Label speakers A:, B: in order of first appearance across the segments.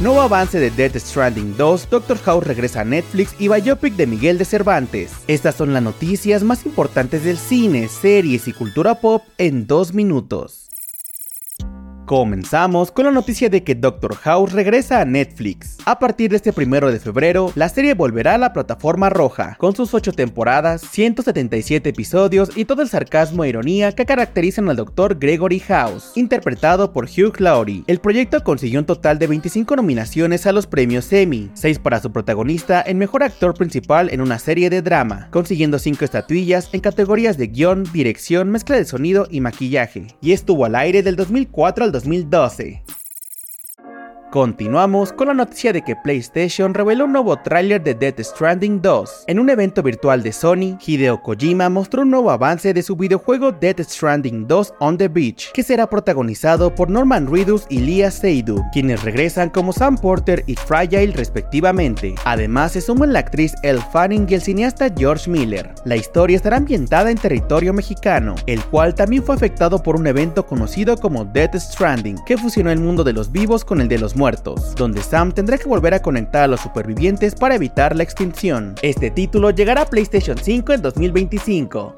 A: Nuevo avance de Death Stranding 2, Doctor House regresa a Netflix y Biopic de Miguel de Cervantes. Estas son las noticias más importantes del cine, series y cultura pop en dos minutos. Comenzamos con la noticia de que Doctor House regresa a Netflix. A partir de este primero de febrero, la serie volverá a la plataforma roja, con sus 8 temporadas, 177 episodios y todo el sarcasmo e ironía que caracterizan al Dr. Gregory House, interpretado por Hugh Laurie. El proyecto consiguió un total de 25 nominaciones a los premios Emmy, 6 para su protagonista en Mejor Actor Principal en una serie de drama, consiguiendo 5 estatuillas en categorías de guion, dirección, mezcla de sonido y maquillaje, y estuvo al aire del 2004 al 2012. Continuamos con la noticia de que PlayStation reveló un nuevo tráiler de Death Stranding 2. En un evento virtual de Sony, Hideo Kojima mostró un nuevo avance de su videojuego Death Stranding 2 on the Beach, que será protagonizado por Norman Reedus y Lia Seydoux, quienes regresan como Sam Porter y Fragile respectivamente. Además se suman la actriz Elle Fanning y el cineasta George Miller. La historia estará ambientada en territorio mexicano, el cual también fue afectado por un evento conocido como Death Stranding, que fusionó el mundo de los vivos con el de los muertos, donde Sam tendrá que volver a conectar a los supervivientes para evitar la extinción. Este título llegará a PlayStation 5 en 2025.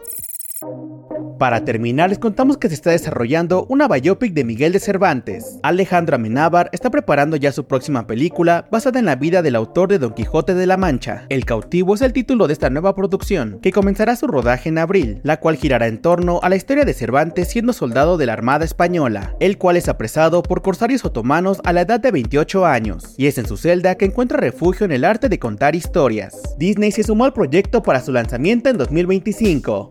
A: Para terminar, les contamos que se está desarrollando una biopic de Miguel de Cervantes. Alejandro Amenábar está preparando ya su próxima película basada en la vida del autor de Don Quijote de la Mancha. El cautivo es el título de esta nueva producción, que comenzará su rodaje en abril, la cual girará en torno a la historia de Cervantes siendo soldado de la Armada Española, el cual es apresado por corsarios otomanos a la edad de 28 años, y es en su celda que encuentra refugio en el arte de contar historias. Disney se sumó al proyecto para su lanzamiento en 2025.